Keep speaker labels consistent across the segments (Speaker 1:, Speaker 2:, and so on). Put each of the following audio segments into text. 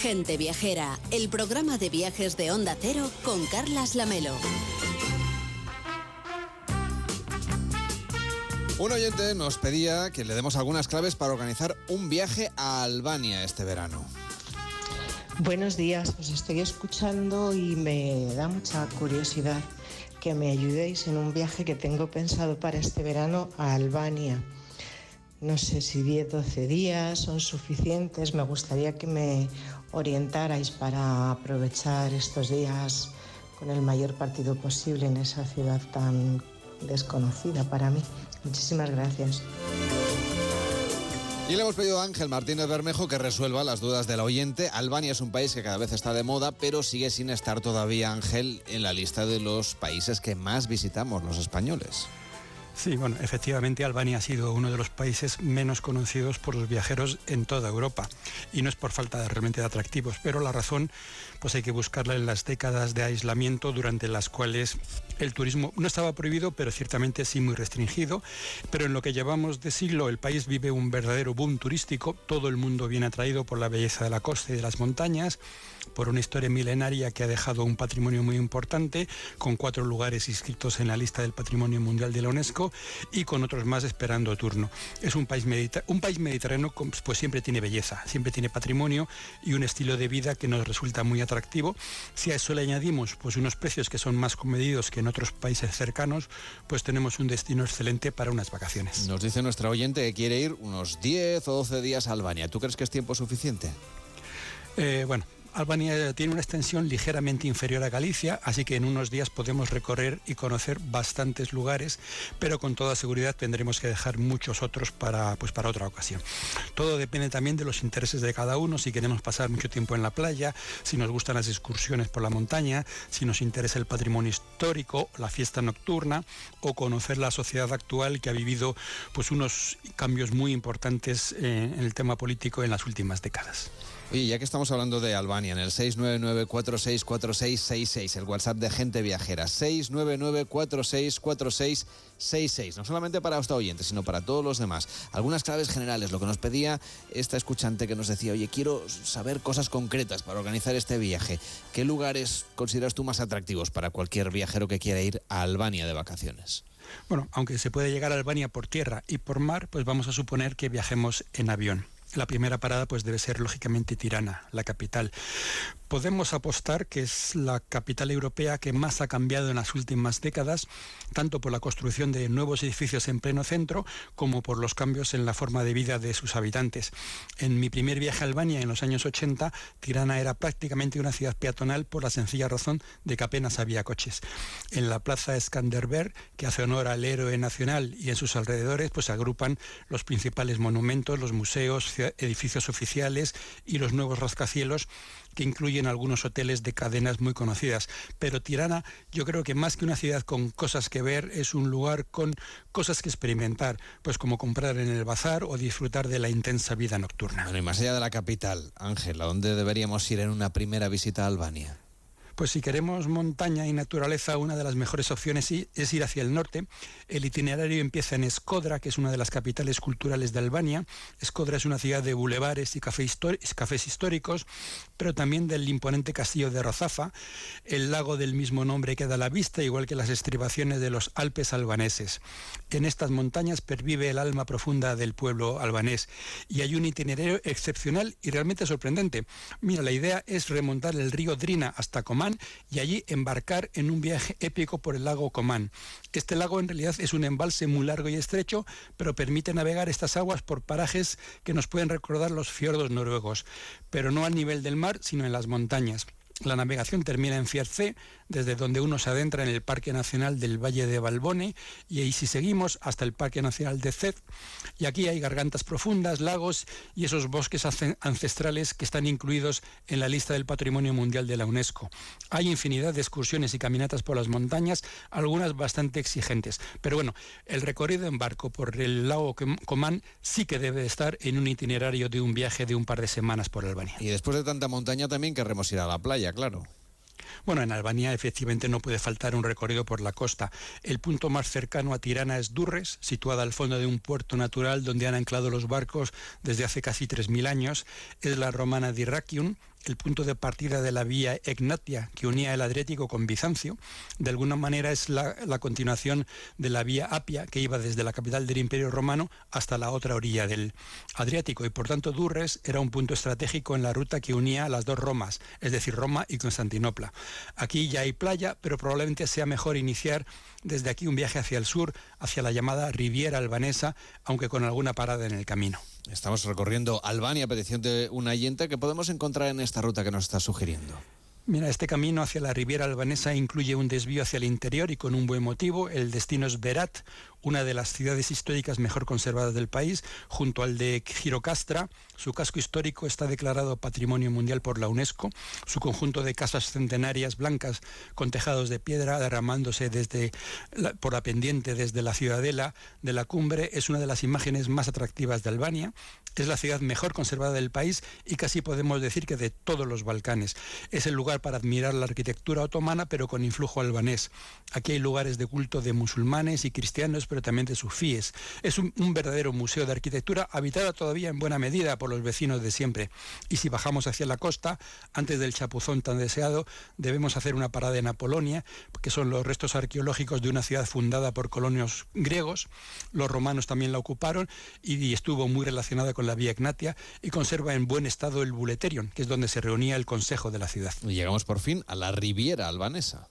Speaker 1: Gente Viajera, el programa de viajes de Onda Cero con Carlas Lamelo.
Speaker 2: Un oyente nos pedía que le demos algunas claves para organizar un viaje a Albania este verano.
Speaker 3: Buenos días, os estoy escuchando y me da mucha curiosidad que me ayudéis en un viaje que tengo pensado para este verano a Albania. No sé si 10, 12 días son suficientes. Me gustaría que me orientarais para aprovechar estos días con el mayor partido posible en esa ciudad tan desconocida para mí. Muchísimas gracias.
Speaker 2: Y le hemos pedido a Ángel Martínez Bermejo que resuelva las dudas del oyente. Albania es un país que cada vez está de moda, pero sigue sin estar todavía, Ángel, en la lista de los países que más visitamos los españoles.
Speaker 4: Sí, bueno, efectivamente Albania ha sido uno de los países menos conocidos por los viajeros en toda Europa. Y no es por falta de, realmente de atractivos, pero la razón pues hay que buscarla en las décadas de aislamiento durante las cuales el turismo no estaba prohibido, pero ciertamente sí muy restringido. Pero en lo que llevamos de siglo el país vive un verdadero boom turístico. Todo el mundo viene atraído por la belleza de la costa y de las montañas por una historia milenaria que ha dejado un patrimonio muy importante, con cuatro lugares inscritos en la lista del Patrimonio Mundial de la UNESCO y con otros más esperando turno. Es un país, un país mediterráneo, pues siempre tiene belleza, siempre tiene patrimonio y un estilo de vida que nos resulta muy atractivo. Si a eso le añadimos pues unos precios que son más comedidos que en otros países cercanos, pues tenemos un destino excelente para unas vacaciones.
Speaker 2: Nos dice nuestra oyente que quiere ir unos 10 o 12 días a Albania. ¿Tú crees que es tiempo suficiente?
Speaker 4: Eh, bueno, Albania tiene una extensión ligeramente inferior a Galicia, así que en unos días podemos recorrer y conocer bastantes lugares, pero con toda seguridad tendremos que dejar muchos otros para, pues, para otra ocasión. Todo depende también de los intereses de cada uno, si queremos pasar mucho tiempo en la playa, si nos gustan las excursiones por la montaña, si nos interesa el patrimonio histórico, la fiesta nocturna o conocer la sociedad actual que ha vivido pues, unos cambios muy importantes eh, en el tema político en las últimas décadas.
Speaker 2: Oye, ya que estamos hablando de Albania, en el 699-464666, el WhatsApp de Gente Viajera, 699-464666, no solamente para esta oyente, sino para todos los demás. Algunas claves generales, lo que nos pedía esta escuchante que nos decía, oye, quiero saber cosas concretas para organizar este viaje. ¿Qué lugares consideras tú más atractivos para cualquier viajero que quiera ir a Albania de vacaciones?
Speaker 4: Bueno, aunque se puede llegar a Albania por tierra y por mar, pues vamos a suponer que viajemos en avión. La primera parada pues debe ser lógicamente Tirana, la capital. Podemos apostar que es la capital europea que más ha cambiado en las últimas décadas, tanto por la construcción de nuevos edificios en pleno centro como por los cambios en la forma de vida de sus habitantes. En mi primer viaje a Albania en los años 80, Tirana era prácticamente una ciudad peatonal por la sencilla razón de que apenas había coches. En la plaza Skanderberg, que hace honor al héroe nacional y en sus alrededores, pues agrupan los principales monumentos, los museos, edificios oficiales y los nuevos rascacielos que incluyen algunos hoteles de cadenas muy conocidas. Pero Tirana yo creo que más que una ciudad con cosas que ver, es un lugar con cosas que experimentar, pues como comprar en el bazar o disfrutar de la intensa vida nocturna.
Speaker 2: Bueno, y más allá de la capital, Ángel, ¿a dónde deberíamos ir en una primera visita a Albania?
Speaker 4: Pues si queremos montaña y naturaleza, una de las mejores opciones es ir hacia el norte. El itinerario empieza en Escodra, que es una de las capitales culturales de Albania. Escodra es una ciudad de bulevares y cafés históricos, pero también del imponente castillo de Rozafa. El lago del mismo nombre queda a la vista, igual que las estribaciones de los Alpes albaneses. En estas montañas pervive el alma profunda del pueblo albanés y hay un itinerario excepcional y realmente sorprendente. Mira, la idea es remontar el río Drina hasta Comán y allí embarcar en un viaje épico por el lago Comán. Este lago en realidad es un embalse muy largo y estrecho, pero permite navegar estas aguas por parajes que nos pueden recordar los fiordos noruegos, pero no al nivel del mar, sino en las montañas. La navegación termina en Fierce, desde donde uno se adentra en el Parque Nacional del Valle de Balbone, y ahí si seguimos hasta el Parque Nacional de Ced. Y aquí hay gargantas profundas, lagos y esos bosques ancestrales que están incluidos en la lista del Patrimonio Mundial de la UNESCO. Hay infinidad de excursiones y caminatas por las montañas, algunas bastante exigentes. Pero bueno, el recorrido en barco por el lago Comán sí que debe estar en un itinerario de un viaje de un par de semanas por Albania.
Speaker 2: Y después de tanta montaña también queremos ir a la playa claro.
Speaker 4: Bueno, en Albania efectivamente no puede faltar un recorrido por la costa. El punto más cercano a Tirana es Durres, situada al fondo de un puerto natural donde han anclado los barcos desde hace casi 3.000 años. Es la romana de el punto de partida de la vía Egnatia que unía el Adriático con Bizancio. De alguna manera es la, continuación de la vía Apia que iba desde la capital del Imperio Romano hasta la otra orilla del Adriático y por tanto Durres era un punto estratégico en la ruta que unía las dos Romas, es decir, Roma y Constantinopla. Aquí ya hay playa, pero probablemente sea mejor iniciar desde aquí un viaje hacia el sur, hacia la llamada Riviera Albanesa, aunque con alguna parada en el camino.
Speaker 2: Estamos recorriendo Albania a petición de un oyente que podemos encontrar en esta ruta que nos está sugiriendo.
Speaker 4: Mira, este camino hacia la Riviera Albanesa incluye un desvío hacia el interior y con un buen motivo. El destino es Berat, una de las ciudades históricas mejor conservadas del país, junto al de Girocastra. Su casco histórico está declarado Patrimonio Mundial por la UNESCO. Su conjunto de casas centenarias blancas con tejados de piedra derramándose desde por la pendiente desde la ciudadela de la cumbre es una de las imágenes más atractivas de Albania. Es la ciudad mejor conservada del país y casi podemos decir que de todos los Balcanes. Es el lugar para admirar la arquitectura otomana pero con influjo albanés. Aquí hay lugares de culto de musulmanes y cristianos pero también de sufíes. Es un, verdadero museo de arquitectura habitada todavía en buena medida por los vecinos de siempre. Y si bajamos hacia la costa, antes del chapuzón tan deseado, debemos hacer una parada en Apolonia, que son los restos arqueológicos de una ciudad fundada por colonios griegos. Los romanos también la ocuparon y, estuvo muy relacionada con la Vía Egnatia y conserva en buen estado el Buleterion, que es donde se reunía el consejo de la ciudad.
Speaker 2: Llegamos por fin a la Riviera albanesa.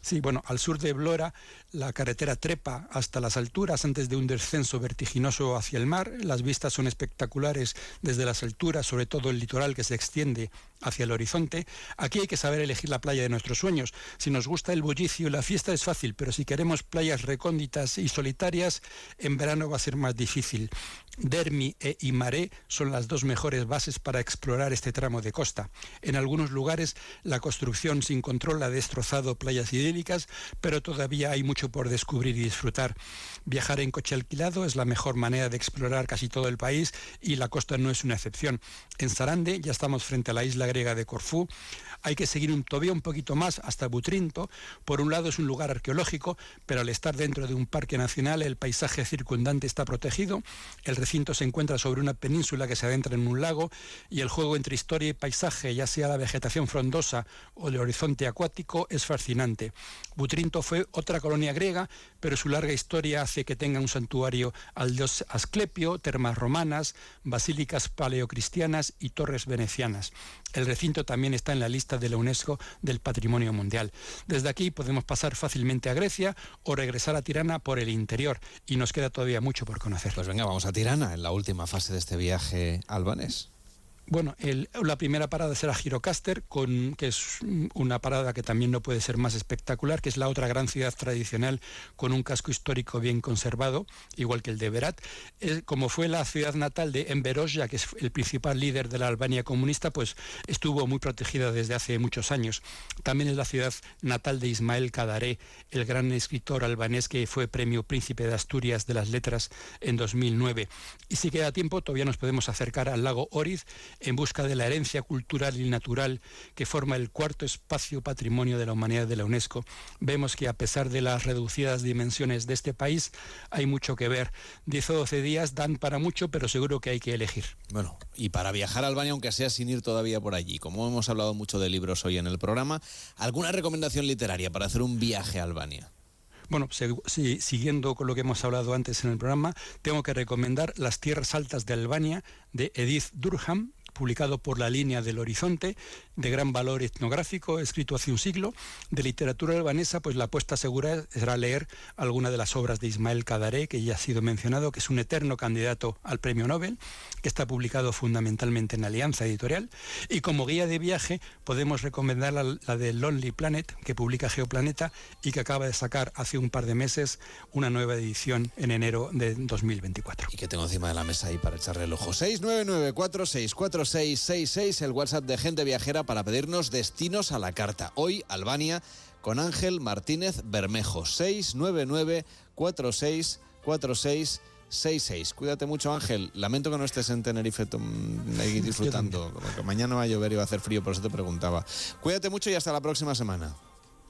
Speaker 4: Sí, bueno, al sur de Blora la carretera trepa hasta las alturas antes de un descenso vertiginoso hacia el mar. Las vistas son espectaculares desde las alturas, sobre todo el litoral que se extiende hacia el horizonte. Aquí hay que saber elegir la playa de nuestros sueños. Si nos gusta el bullicio la fiesta es fácil, pero si queremos playas recónditas y solitarias, en verano va a ser más difícil. Dermi e Imaré son las dos mejores bases para explorar este tramo de costa. En algunos lugares la construcción sin control ha destrozado playas idílicas, pero todavía hay mucho por descubrir y disfrutar. Viajar en coche alquilado es la mejor manera de explorar casi todo el país y la costa no es una excepción. En Sarande ya estamos frente a la isla griega de Corfú. Hay que seguir un, todavía un poquito más hasta Butrinto. Por un lado es un lugar arqueológico, pero al estar dentro de un parque nacional el paisaje circundante está protegido. El recinto se encuentra sobre una península que se adentra en un lago y el juego entre historia y paisaje, ya sea la vegetación frondosa o el horizonte acuático, es fascinante. Butrinto fue otra colonia griega, pero su larga historia hace que tenga un santuario al dios Asclepio, termas romanas, basílicas paleocristianas y torres venecianas. El recinto también está en la lista de la UNESCO del Patrimonio Mundial. Desde aquí podemos pasar fácilmente a Grecia o regresar a Tirana por el interior y nos queda todavía mucho por conocer.
Speaker 2: Pues venga, vamos a Tirana en la última fase de este viaje albanés.
Speaker 4: Bueno, la primera parada será Girocaster, con, que es una parada que también no puede ser más espectacular, que es la otra gran ciudad tradicional con un casco histórico bien conservado, igual que el de Berat. como fue la ciudad natal de Enver que es el principal líder de la Albania comunista, pues estuvo muy protegida desde hace muchos años. También es la ciudad natal de Ismael Kadaré, el gran escritor albanés que fue premio Príncipe de Asturias de las Letras en 2009. Y si queda tiempo, todavía nos podemos acercar al lago Oriz, en busca de la herencia cultural y natural que forma el cuarto espacio patrimonio de la humanidad de la UNESCO. Vemos que a pesar de las reducidas dimensiones de este país, hay mucho que ver. 10 o 12 días dan para mucho, pero seguro que hay que elegir.
Speaker 2: Bueno, y para viajar a Albania, aunque sea sin ir todavía por allí, como hemos hablado mucho de libros hoy en el programa, ¿alguna recomendación literaria para hacer un viaje a Albania?
Speaker 4: Bueno, siguiendo con lo que hemos hablado antes en el programa, tengo que recomendar Las Tierras Altas de Albania de Edith Durham, publicado por la línea del Horizonte, de gran valor etnográfico, escrito hace un siglo. De literatura albanesa, pues la apuesta segura será leer alguna de las obras de Ismael Kadaré, que ya ha sido mencionado, que es un eterno candidato al premio Nobel, que está publicado fundamentalmente en Alianza Editorial. Y como guía de viaje podemos recomendar la, de Lonely Planet, que publica Geoplaneta y que acaba de sacar hace un par de meses una nueva edición en enero de 2024.
Speaker 2: Y que tengo encima de la mesa ahí para echarle el ojo. 6994644 666, el WhatsApp de Gente Viajera para pedirnos destinos a la carta. Hoy, Albania, con Ángel Martínez Bermejo. 699 464666 Cuídate mucho, Ángel. Lamento que no estés en Tenerife disfrutando. Porque mañana va a llover y va a hacer frío, por eso te preguntaba. Cuídate mucho y hasta la próxima semana.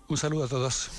Speaker 4: Un saludo a todos.